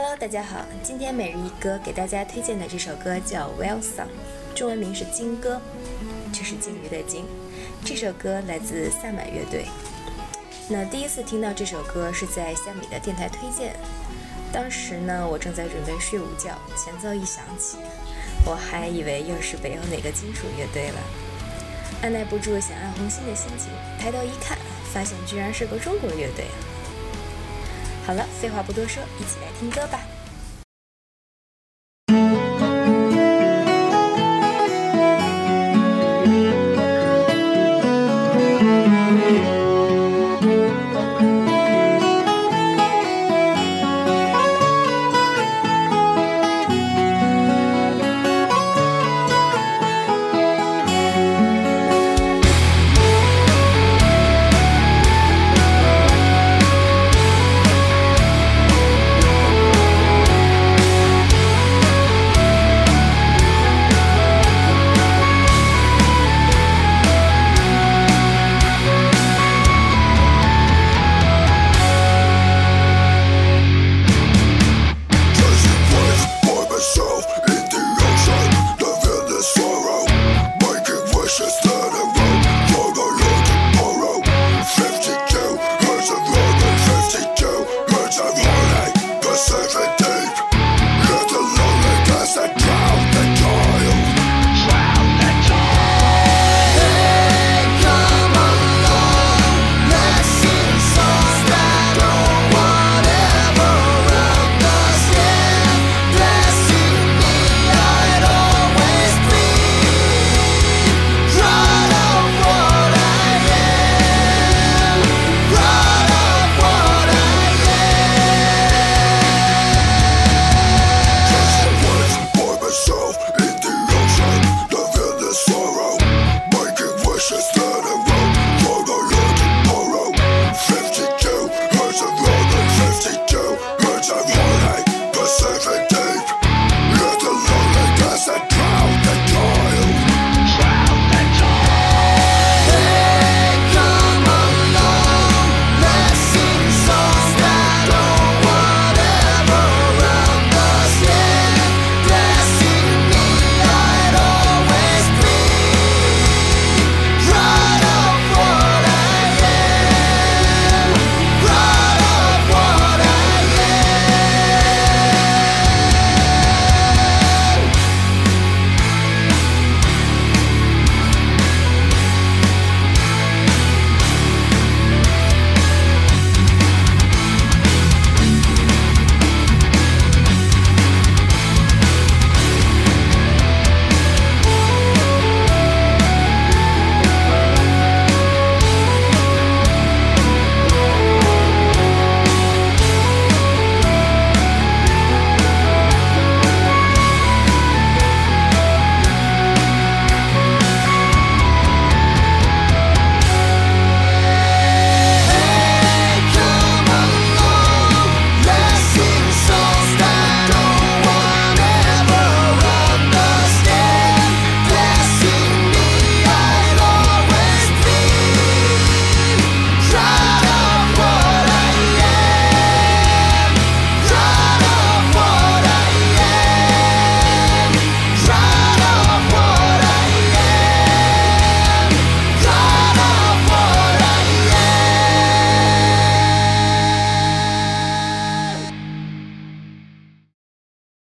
Hello，大家好，今天每日一歌给大家推荐的这首歌叫《Well Song》，中文名是金歌，就是鲸鱼的鲸。这首歌来自萨满乐队。那第一次听到这首歌是在虾米的电台推荐，当时呢我正在准备睡午觉，前奏一响起，我还以为又是北欧哪个金属乐队了，按耐不住想按红心的心情，抬头一看，发现居然是个中国乐队！好了，废话不多说，一起来听歌吧。